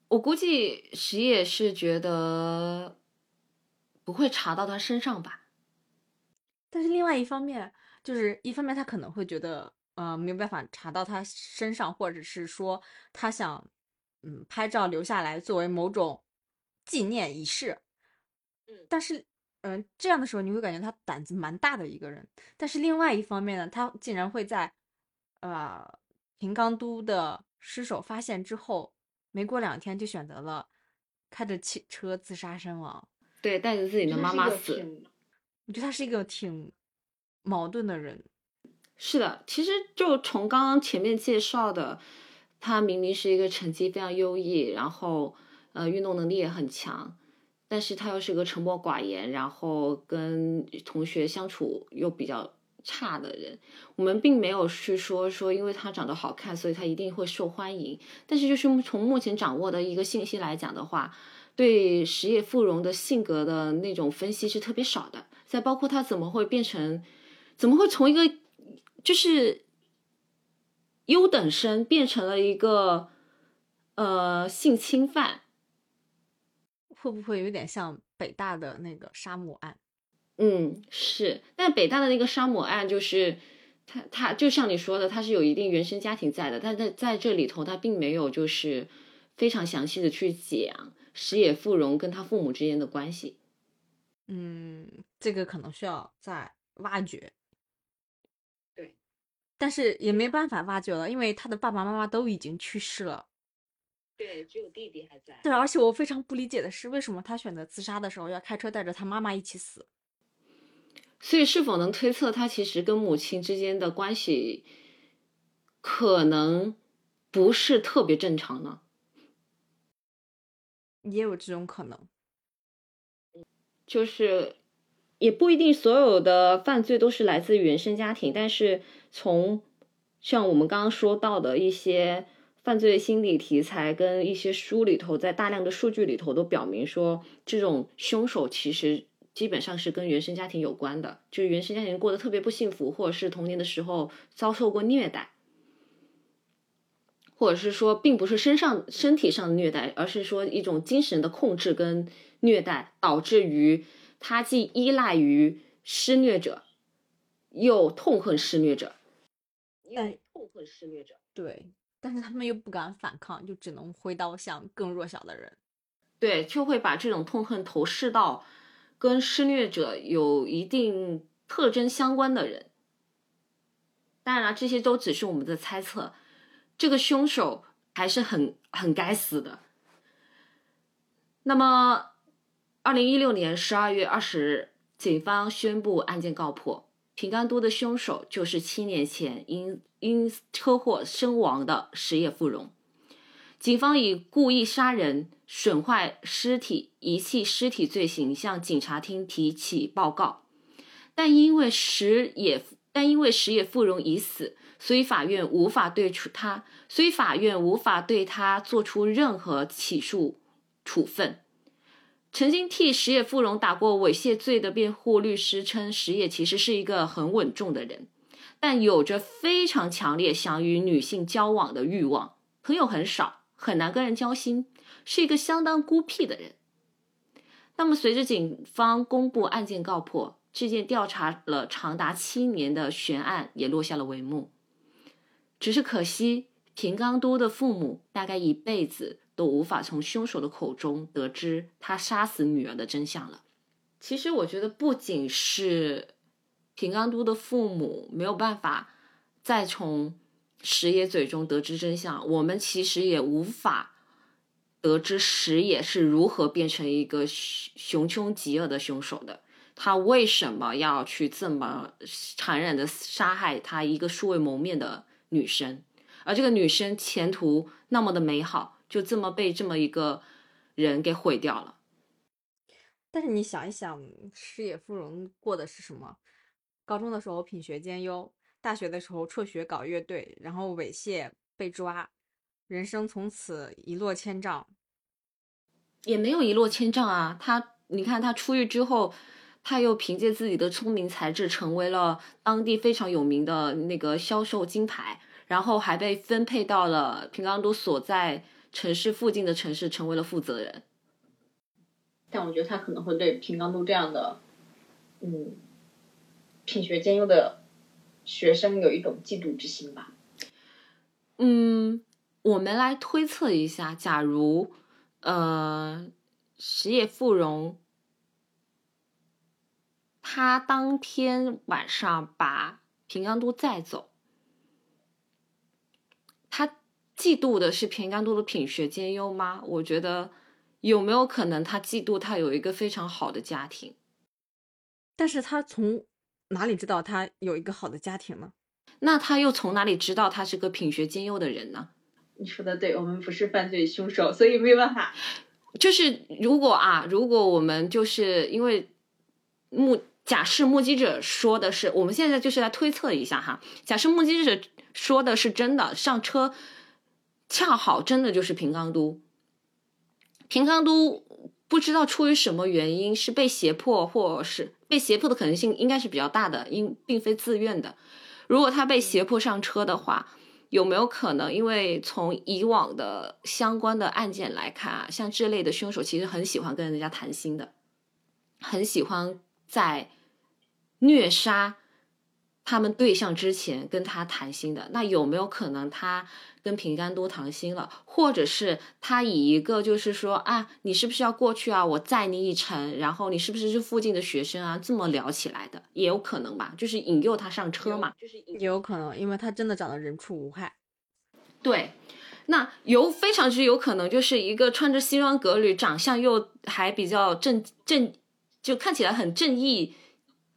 我估计石野是觉得不会查到他身上吧。但是另外一方面，就是一方面他可能会觉得，呃，没有办法查到他身上，或者是说他想，嗯，拍照留下来作为某种纪念仪式。嗯，但是，嗯，这样的时候你会感觉他胆子蛮大的一个人。但是另外一方面呢，他竟然会在。呃，平冈都的尸首发现之后，没过两天就选择了开着汽车自杀身亡。对，带着自己的妈妈死。我觉得他是一个挺矛盾的人。是的，其实就从刚刚前面介绍的，他明明是一个成绩非常优异，然后呃运动能力也很强，但是他又是个沉默寡言，然后跟同学相处又比较。差的人，我们并没有去说说，因为他长得好看，所以他一定会受欢迎。但是，就是从目前掌握的一个信息来讲的话，对实业富荣的性格的那种分析是特别少的。再包括他怎么会变成，怎么会从一个就是优等生变成了一个呃性侵犯，会不会有点像北大的那个沙漠案？嗯，是，但北大的那个沙母案，就是他他就像你说的，他是有一定原生家庭在的，但在在这里头，他并没有就是非常详细的去讲石野富荣跟他父母之间的关系。嗯，这个可能需要再挖掘。对，但是也没办法挖掘了，因为他的爸爸妈妈都已经去世了。对，只有弟弟还在。对，而且我非常不理解的是，为什么他选择自杀的时候要开车带着他妈妈一起死？所以，是否能推测他其实跟母亲之间的关系可能不是特别正常呢？也有这种可能，就是也不一定所有的犯罪都是来自原生家庭，但是从像我们刚刚说到的一些犯罪心理题材跟一些书里头，在大量的数据里头都表明说，这种凶手其实。基本上是跟原生家庭有关的，就是原生家庭过得特别不幸福，或者是童年的时候遭受过虐待，或者是说，并不是身上身体上的虐待，而是说一种精神的控制跟虐待，导致于他既依赖于施虐者，又痛恨施虐者，但痛恨施虐者。对，但是他们又不敢反抗，就只能挥刀向更弱小的人。对，就会把这种痛恨投射到跟施虐者有一定特征相关的人。当然了，这些都只是我们的猜测。这个凶手还是很很该死的。那么，二零一六年十二月二十日，警方宣布案件告破，平冈都的凶手就是七年前因因车祸身亡的石野富荣。警方以故意杀人、损坏尸体、遗弃尸体罪行向警察厅提起报告，但因为石野但因为石野富荣已死，所以法院无法对处他，所以法院无法对他做出任何起诉处分。曾经替石野富荣打过猥亵罪的辩护律师称，石野其实是一个很稳重的人，但有着非常强烈想与女性交往的欲望，朋友很少，很难跟人交心，是一个相当孤僻的人。那么，随着警方公布案件告破，这件调查了长达七年的悬案也落下了帷幕。只是可惜，平冈多的父母大概一辈子都无法从凶手的口中得知他杀死女儿的真相了。其实，我觉得不仅是平冈都的父母没有办法再从石野嘴中得知真相，我们其实也无法得知石野是如何变成一个熊凶极恶的凶手的。他为什么要去这么残忍的杀害他一个素未谋面的女生？而这个女生前途那么的美好，就这么被这么一个人给毁掉了。但是你想一想，矢野富荣过的是什么？高中的时候品学兼优，大学的时候辍学搞乐队，然后猥亵被抓，人生从此一落千丈。也没有一落千丈啊，他你看他出狱之后。他又凭借自己的聪明才智，成为了当地非常有名的那个销售金牌，然后还被分配到了平冈都所在城市附近的城市，成为了负责人。但我觉得他可能会对平冈都这样的，嗯，品学兼优的学生有一种嫉妒之心吧。嗯，我们来推测一下，假如呃，实业富荣。他当天晚上把平冈都载走，他嫉妒的是平冈都的品学兼优吗？我觉得有没有可能他嫉妒他有一个非常好的家庭？但是他从哪里知道他有一个好的家庭呢？那他又从哪里知道他是个品学兼优的人呢？你说的对，我们不是犯罪凶手，所以没有办法。就是如果啊，如果我们就是因为目。假设目击者说的是，我们现在就是来推测一下哈。假设目击者说的是真的，上车恰好真的就是平冈都，平冈都不知道出于什么原因是被胁迫，或是被胁迫的可能性应该是比较大的，因并非自愿的。如果他被胁迫上车的话，有没有可能？因为从以往的相关的案件来看啊，像这类的凶手其实很喜欢跟人家谈心的，很喜欢在。虐杀他们对象之前跟他谈心的，那有没有可能他跟平甘多谈心了，或者是他以一个就是说啊，你是不是要过去啊？我载你一程，然后你是不是是附近的学生啊？这么聊起来的也有可能吧，就是引诱他上车嘛，就是也有可能，因为他真的长得人畜无害。对，那有非常之有可能就是一个穿着西装革履，长相又还比较正正，就看起来很正义。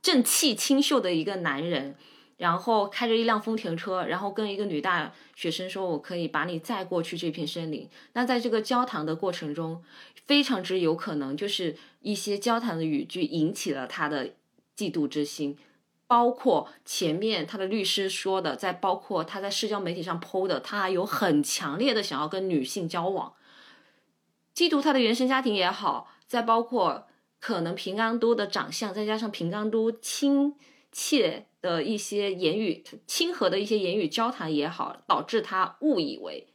正气清秀的一个男人，然后开着一辆丰田车，然后跟一个女大学生说：“我可以把你载过去这片森林。”那在这个交谈的过程中，非常之有可能就是一些交谈的语句引起了他的嫉妒之心，包括前面他的律师说的，在包括他在社交媒体上 PO 的，他有很强烈的想要跟女性交往，嫉妒他的原生家庭也好，再包括。可能平冈都的长相，再加上平冈都亲切的一些言语、亲和的一些言语交谈也好，导致他误以为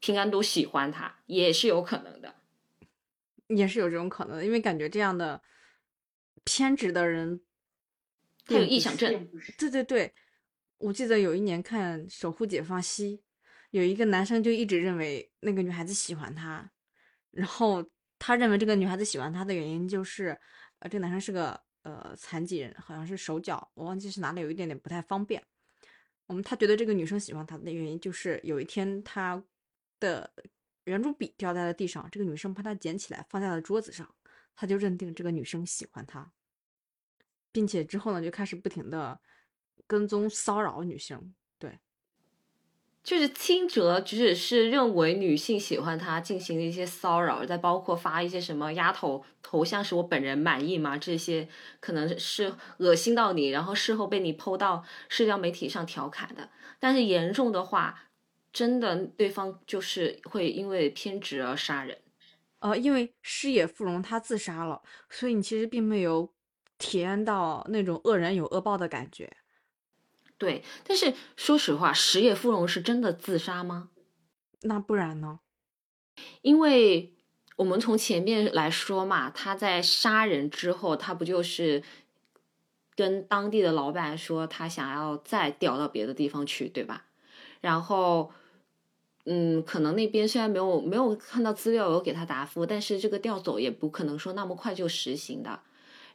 平安都喜欢他，也是有可能的。也是有这种可能的，因为感觉这样的偏执的人，他有臆想症。对对对，我记得有一年看《守护解放西》，有一个男生就一直认为那个女孩子喜欢他，然后他认为这个女孩子喜欢他的原因就是，呃，这个男生是个呃残疾人，好像是手脚我忘记是哪里有一点点不太方便。我们他觉得这个女生喜欢他的原因就是有一天他的圆珠笔掉在了地上，这个女生把它捡起来放在了桌子上，他就认定这个女生喜欢他，并且之后呢就开始不停的跟踪骚扰女生。对，就是轻哲只是认为女性喜欢他，进行了一些骚扰，再包括发一些什么丫头头像是我本人满意吗？这些可能是恶心到你，然后事后被你剖到社交媒体上调侃的。但是严重的话，真的对方就是会因为偏执而杀人。呃，因为矢野富荣他自杀了，所以你其实并没有体验到那种恶人有恶报的感觉。对，但是说实话，石野芙蓉是真的自杀吗？那不然呢？因为我们从前面来说嘛，他在杀人之后，他不就是跟当地的老板说他想要再调到别的地方去，对吧？然后，嗯，可能那边虽然没有没有看到资料有给他答复，但是这个调走也不可能说那么快就实行的。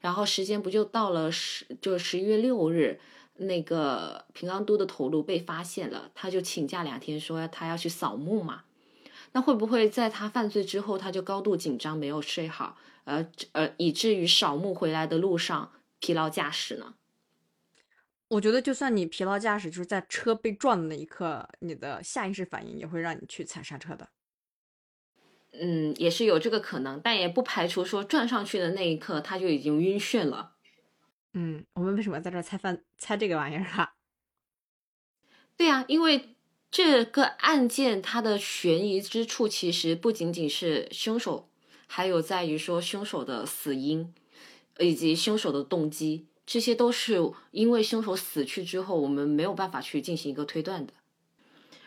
然后时间不就到了十，就是十一月六日，那个平安都的头颅被发现了，他就请假两天，说他要去扫墓嘛。那会不会在他犯罪之后，他就高度紧张，没有睡好，呃呃，以至于扫墓回来的路上疲劳驾驶呢？我觉得，就算你疲劳驾驶，就是在车被撞的那一刻，你的下意识反应也会让你去踩刹车的。嗯，也是有这个可能，但也不排除说撞上去的那一刻他就已经晕眩了。嗯，我们为什么在这猜犯猜这个玩意儿啊？对呀、因为这个案件它的悬疑之处其实不仅仅是凶手，还有在于说凶手的死因以及凶手的动机，这些都是因为凶手死去之后，我们没有办法去进行一个推断的。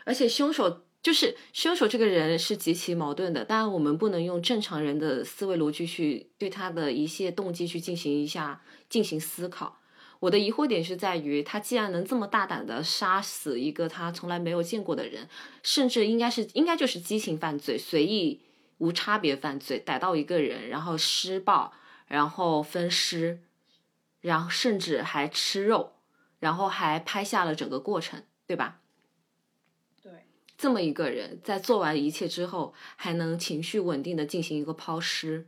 而且凶手就是凶手这个人是极其矛盾的，当然我们不能用正常人的思维逻辑去对他的一些动机去进行一下进行思考。我的疑惑点是在于，他既然能这么大胆的杀死一个他从来没有见过的人，甚至应该是应该就是激情犯罪、随意无差别犯罪，逮到一个人，然后施暴，然后分尸，然后甚至还吃肉，然后还拍下了整个过程，对吧？这么一个人，在做完一切之后，还能情绪稳定的进行一个抛尸，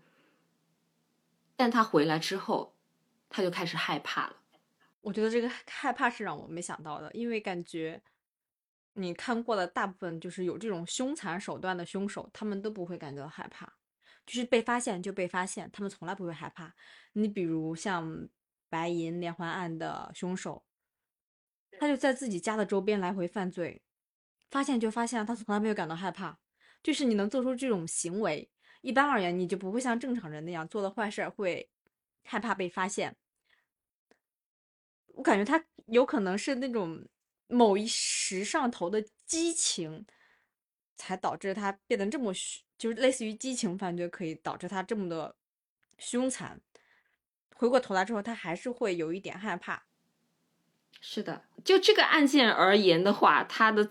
但他回来之后，他就开始害怕了。我觉得这个害怕是让我没想到的，因为感觉你看过的大部分就是有这种凶残手段的凶手，他们都不会感觉到害怕，就是被发现就被发现，他们从来不会害怕。你比如像白银连环案的凶手，他就在自己家的周边来回犯罪，发现就发现，他从来没有感到害怕。就是你能做出这种行为，一般而言，你就不会像正常人那样做的坏事儿会害怕被发现。我感觉他有可能是那种某一时上头的激情，才导致他变得这么凶，就是类似于激情犯罪，可以导致他这么的凶残。回过头来之后，他还是会有一点害怕。是的，就这个案件而言的话，他的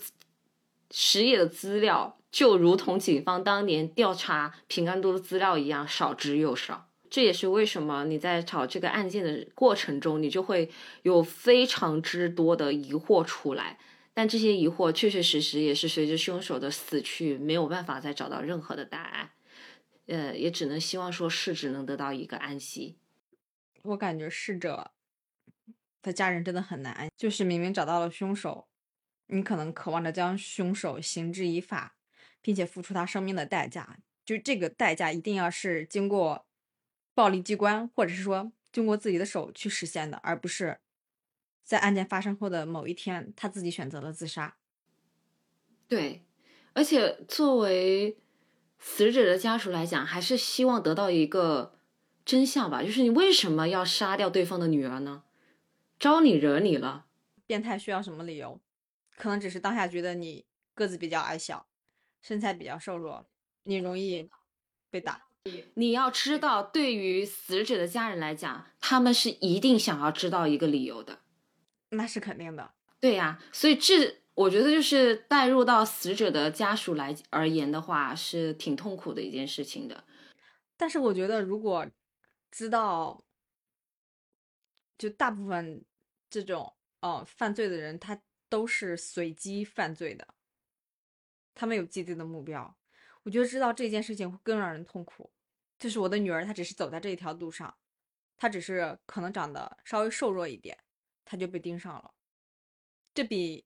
实野的资料就如同警方当年调查平安都的资料一样，少之又少。这也是为什么你在找这个案件的过程中，你就会有非常之多的疑惑出来。但这些疑惑确确实实也是随着凶手的死去，没有办法再找到任何的答案。呃，也只能希望说逝者能得到一个安息。我感觉逝者的家人真的很难，就是明明找到了凶手，你可能渴望着将凶手绳之以法，并且付出他生命的代价，就这个代价一定要是经过暴力机关，或者是说经过自己的手去实现的，而不是在案件发生后的某一天他自己选择了自杀。对，而且作为死者的家属来讲，还是希望得到一个真相吧，就是你为什么要杀掉对方的女儿呢？招你惹你了？变态需要什么理由？可能只是当下觉得你个子比较矮小，身材比较瘦弱，你容易被打。你要知道，对于死者的家人来讲，他们是一定想要知道一个理由的。那是肯定的。对呀，所以这我觉得就是带入到死者的家属来而言的话，是挺痛苦的一件事情的。但是我觉得，如果知道，就大部分这种呃犯罪的人，他都是随机犯罪的，他们有既定的目标。我觉得知道这件事情会更让人痛苦。就是我的女儿，她只是走在这一条路上，她只是可能长得稍微瘦弱一点，她就被盯上了。这比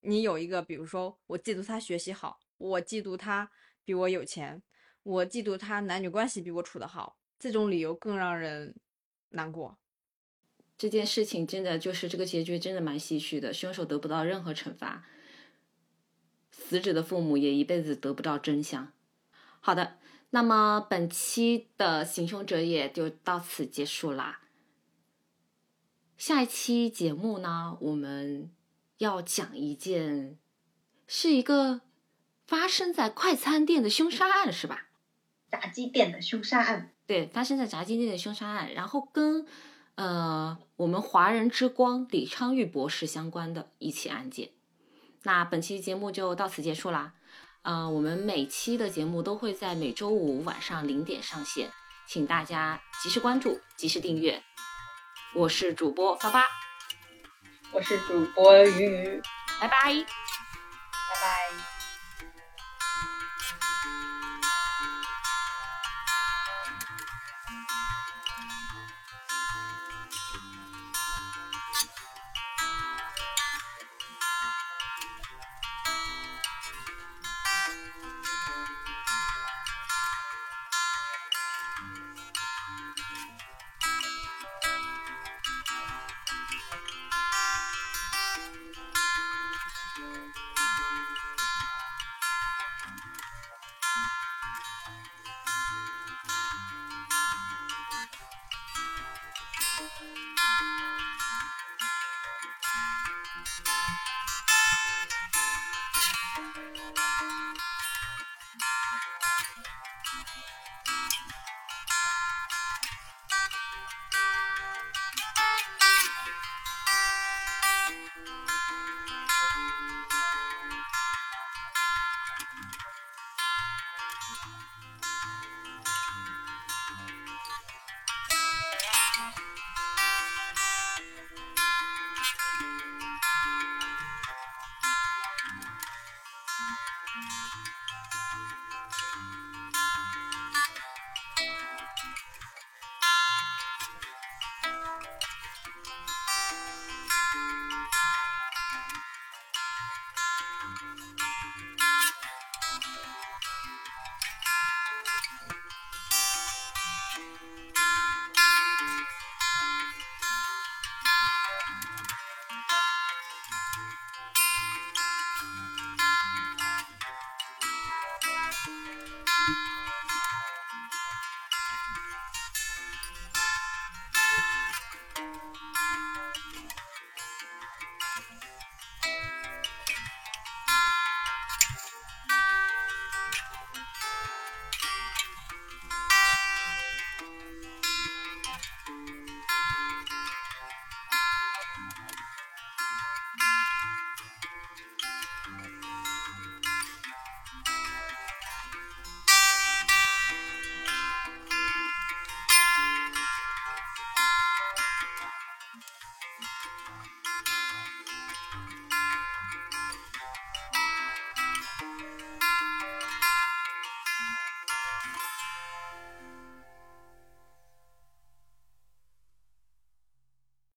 你有一个，比如说我嫉妒她学习好，我嫉妒她比我有钱，我嫉妒她男女关系比我处得好，这种理由更让人难过。这件事情真的就是这个结局真的蛮唏嘘的，凶手得不到任何惩罚。死者的父母也一辈子得不到真相。好的，那么本期的行凶者也就到此结束啦。下一期节目呢，我们要讲一件，是一个发生在快餐店的凶杀案，是吧？炸鸡店的凶杀案。对，发生在炸鸡店的凶杀案，然后跟呃我们华人之光李昌钰博士相关的一起案件。那本期节目就到此结束啦。呃，我们每期的节目都会在每周五晚上零点上线，请大家及时关注、及时订阅。我是主播发发，我是主播鱼鱼，拜拜。